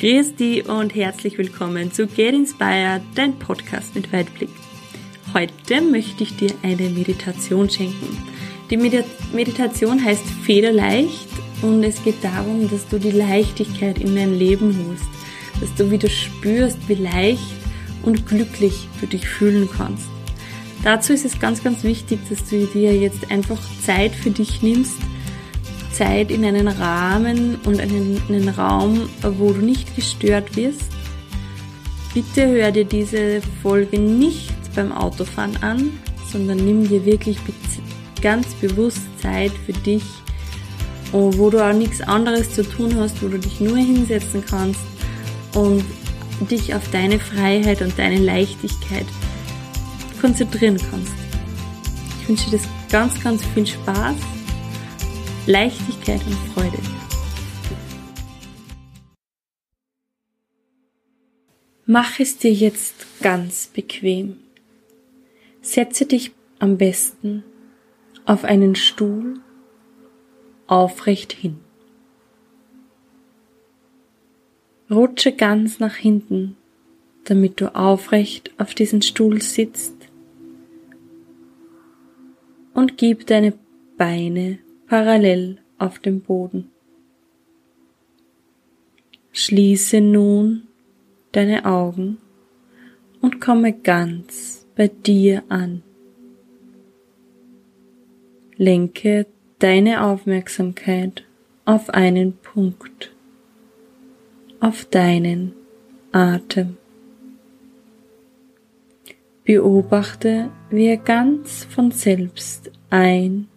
Grüß dich und herzlich willkommen zu Get Inspired, dein Podcast mit Weitblick. Heute möchte ich dir eine Meditation schenken. Die Meditation heißt Federleicht und es geht darum, dass du die Leichtigkeit in dein Leben holst, dass du wieder spürst, wie leicht und glücklich du dich fühlen kannst. Dazu ist es ganz, ganz wichtig, dass du dir jetzt einfach Zeit für dich nimmst, Zeit in einen Rahmen und einen, einen Raum, wo du nicht gestört wirst. Bitte hör dir diese Folge nicht beim Autofahren an, sondern nimm dir wirklich ganz bewusst Zeit für dich, wo du auch nichts anderes zu tun hast, wo du dich nur hinsetzen kannst und dich auf deine Freiheit und deine Leichtigkeit konzentrieren kannst. Ich wünsche dir ganz, ganz viel Spaß Leichtigkeit und Freude. Mach es dir jetzt ganz bequem. Setze dich am besten auf einen Stuhl aufrecht hin. Rutsche ganz nach hinten, damit du aufrecht auf diesen Stuhl sitzt und gib deine Beine parallel auf dem Boden. Schließe nun deine Augen und komme ganz bei dir an. Lenke deine Aufmerksamkeit auf einen Punkt, auf deinen Atem. Beobachte, wie er ganz von selbst ein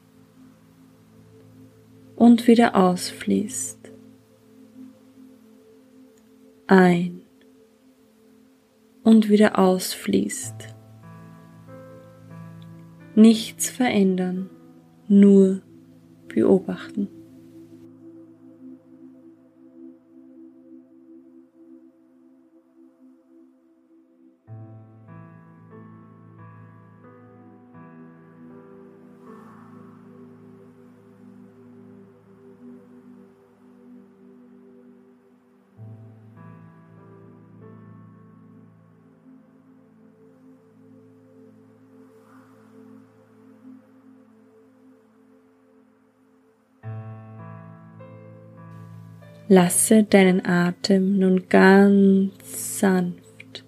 und wieder ausfließt. Ein und wieder ausfließt. Nichts verändern, nur beobachten. Lasse deinen Atem nun ganz sanft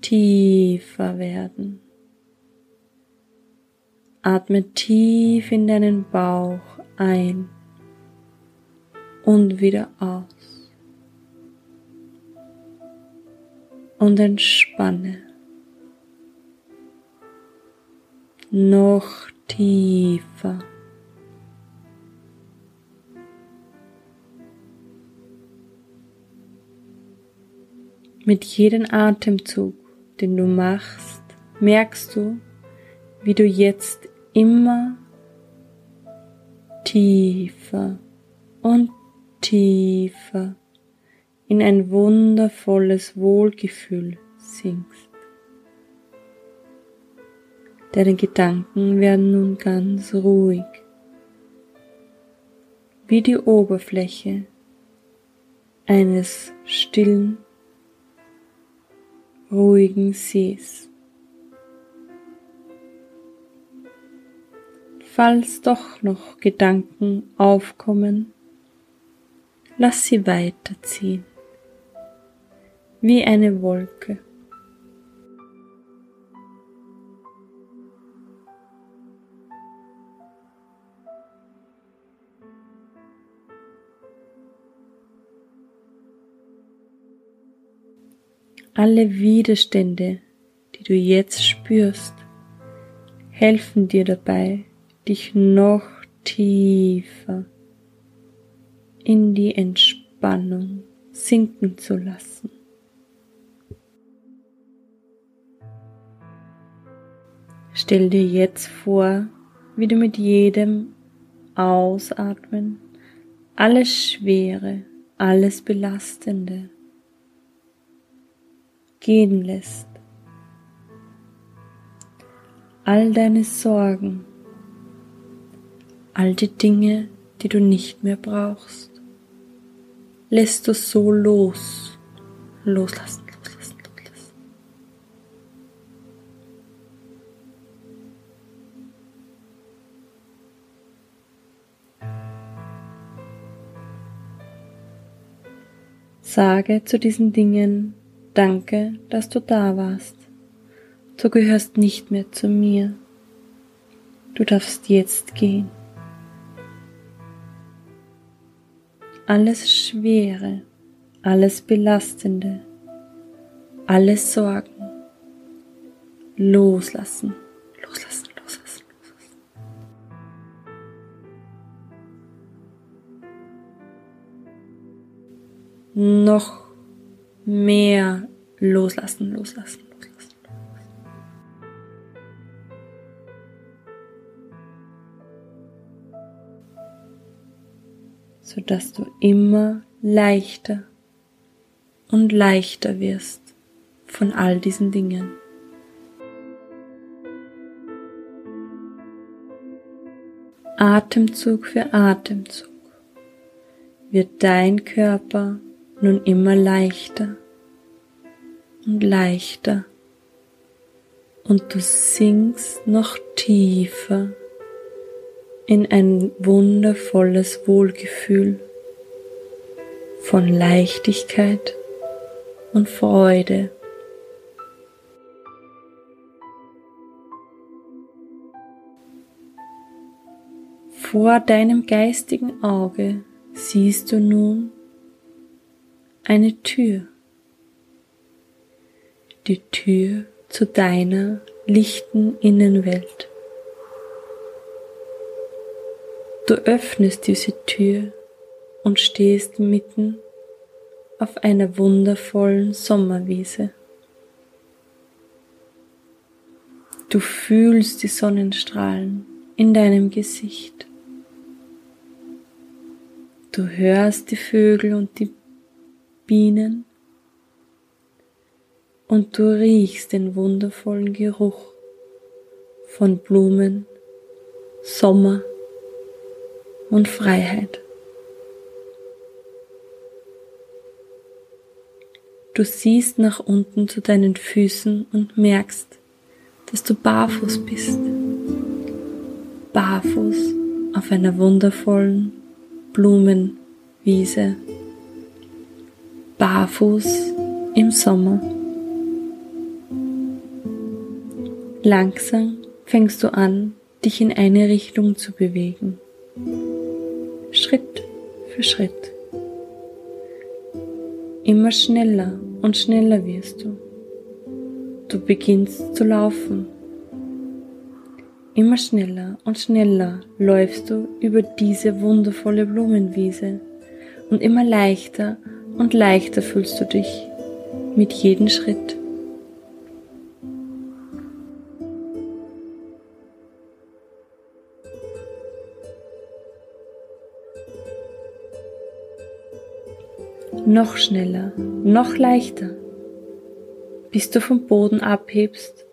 tiefer werden. Atme tief in deinen Bauch ein und wieder aus. Und entspanne. Noch tiefer. Mit jedem Atemzug, den du machst, merkst du, wie du jetzt immer tiefer und tiefer in ein wundervolles Wohlgefühl sinkst. Deine Gedanken werden nun ganz ruhig, wie die Oberfläche eines stillen ruhigen Sees. Falls doch noch Gedanken aufkommen, lass sie weiterziehen, wie eine Wolke. Alle Widerstände, die du jetzt spürst, helfen dir dabei, dich noch tiefer in die Entspannung sinken zu lassen. Stell dir jetzt vor, wie du mit jedem Ausatmen alles Schwere, alles Belastende gehen lässt. All deine Sorgen, all die Dinge, die du nicht mehr brauchst, lässt du so los. Loslassen. Sage zu diesen Dingen Danke, dass du da warst. Du gehörst nicht mehr zu mir. Du darfst jetzt gehen. Alles Schwere, alles Belastende, alles Sorgen loslassen, loslassen, loslassen, loslassen. Noch mehr loslassen, loslassen, loslassen. Sodass du immer leichter und leichter wirst von all diesen Dingen. Atemzug für Atemzug wird dein Körper nun immer leichter und leichter und du sinkst noch tiefer in ein wundervolles Wohlgefühl von Leichtigkeit und Freude. Vor deinem geistigen Auge siehst du nun eine Tür. Die Tür zu deiner lichten Innenwelt. Du öffnest diese Tür und stehst mitten auf einer wundervollen Sommerwiese. Du fühlst die Sonnenstrahlen in deinem Gesicht. Du hörst die Vögel und die Bienen und du riechst den wundervollen Geruch von Blumen, Sommer und Freiheit. Du siehst nach unten zu deinen Füßen und merkst, dass du barfuß bist. Barfuß auf einer wundervollen Blumenwiese barfuß im Sommer. Langsam fängst du an, dich in eine Richtung zu bewegen. Schritt für Schritt. Immer schneller und schneller wirst du. Du beginnst zu laufen. Immer schneller und schneller läufst du über diese wundervolle Blumenwiese und immer leichter und leichter fühlst du dich mit jedem Schritt. Noch schneller, noch leichter, bis du vom Boden abhebst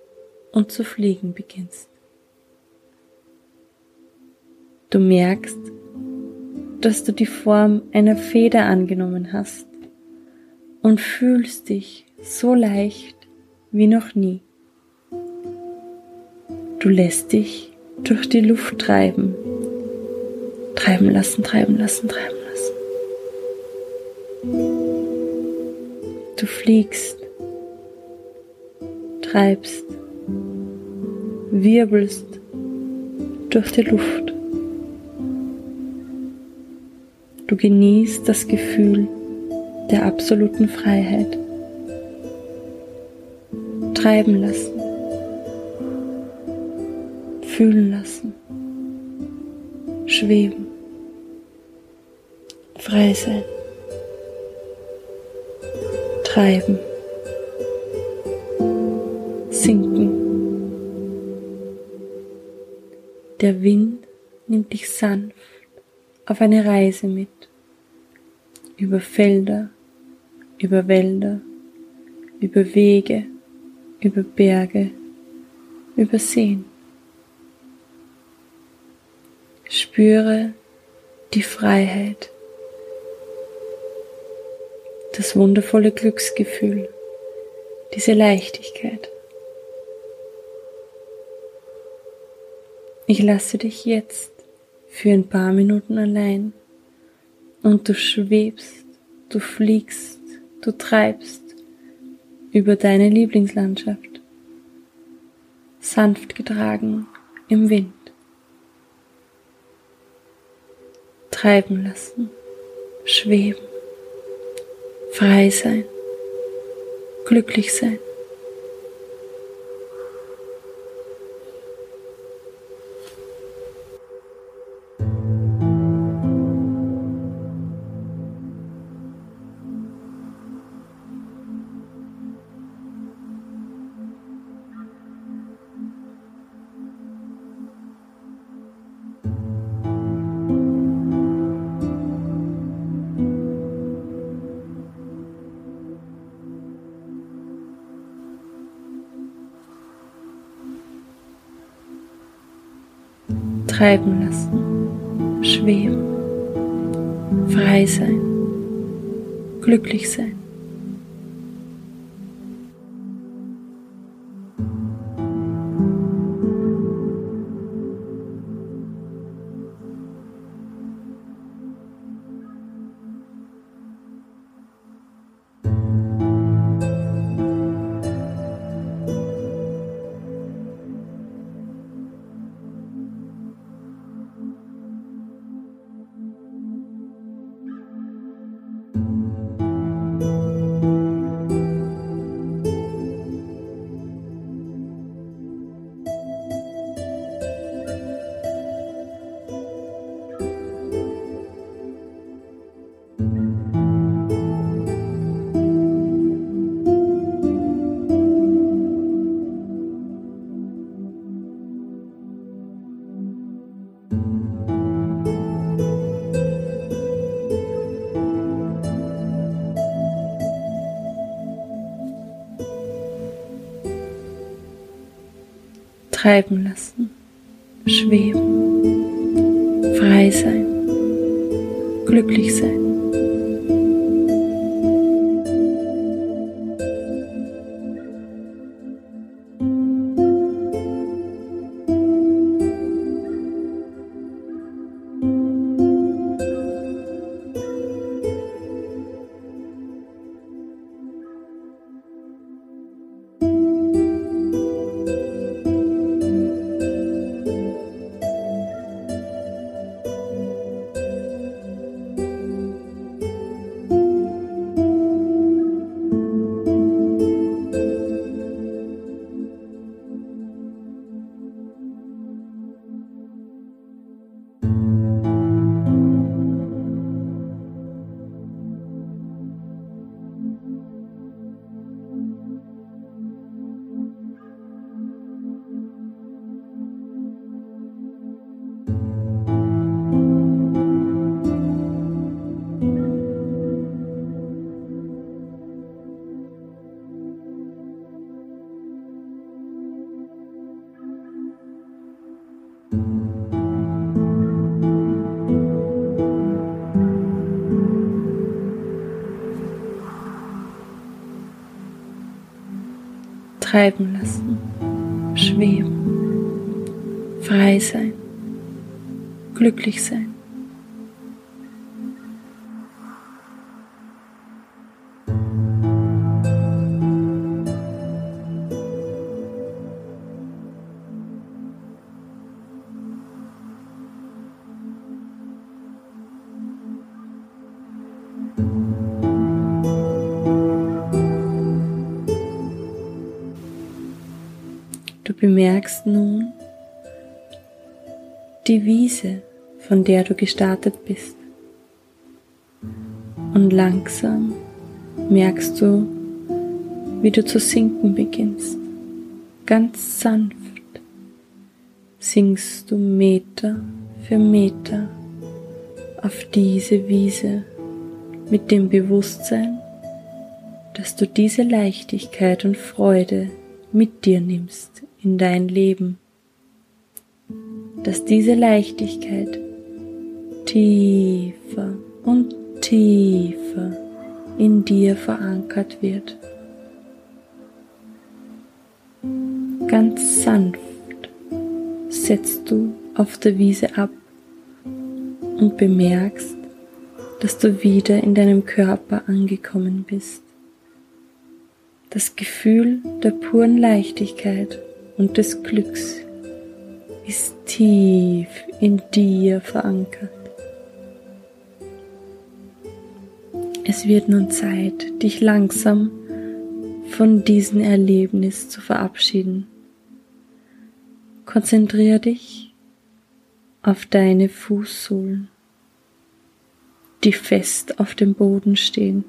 und zu fliegen beginnst. Du merkst, dass du die Form einer Feder angenommen hast und fühlst dich so leicht wie noch nie. Du lässt dich durch die Luft treiben. Treiben lassen, treiben lassen, treiben lassen. Du fliegst, treibst, wirbelst durch die Luft. Du genießt das Gefühl der absoluten Freiheit. Treiben lassen. Fühlen lassen. Schweben. Frei sein. Treiben. Sinken. Der Wind nimmt dich sanft auf eine Reise mit über Felder, über Wälder, über Wege, über Berge, über Seen. Spüre die Freiheit, das wundervolle Glücksgefühl, diese Leichtigkeit. Ich lasse dich jetzt für ein paar Minuten allein und du schwebst, du fliegst, du treibst über deine Lieblingslandschaft, sanft getragen im Wind. Treiben lassen, schweben, frei sein, glücklich sein. Treiben lassen, schweben, frei sein, glücklich sein. Treiben lassen, schweben, frei sein, glücklich sein. Treiben lassen, schweben, frei sein, glücklich sein. Bemerkst nun die Wiese, von der du gestartet bist. Und langsam merkst du, wie du zu sinken beginnst. Ganz sanft sinkst du Meter für Meter auf diese Wiese mit dem Bewusstsein, dass du diese Leichtigkeit und Freude mit dir nimmst in dein Leben, dass diese Leichtigkeit tiefer und tiefer in dir verankert wird. Ganz sanft setzt du auf der Wiese ab und bemerkst, dass du wieder in deinem Körper angekommen bist. Das Gefühl der puren Leichtigkeit und des Glücks ist tief in dir verankert. Es wird nun Zeit, dich langsam von diesem Erlebnis zu verabschieden. Konzentriere dich auf deine Fußsohlen, die fest auf dem Boden stehen.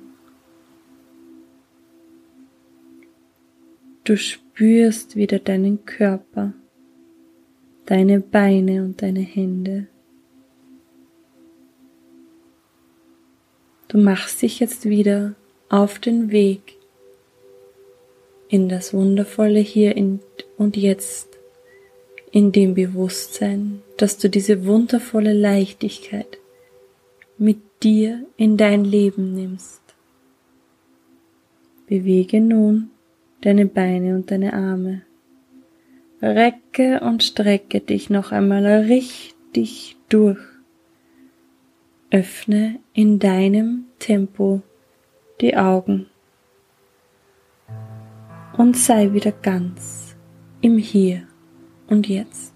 Du spürst wieder deinen Körper, deine Beine und deine Hände. Du machst dich jetzt wieder auf den Weg in das wundervolle Hier und Jetzt in dem Bewusstsein, dass du diese wundervolle Leichtigkeit mit dir in dein Leben nimmst. Bewege nun deine Beine und deine Arme. Recke und strecke dich noch einmal richtig durch. Öffne in deinem Tempo die Augen und sei wieder ganz im Hier und jetzt.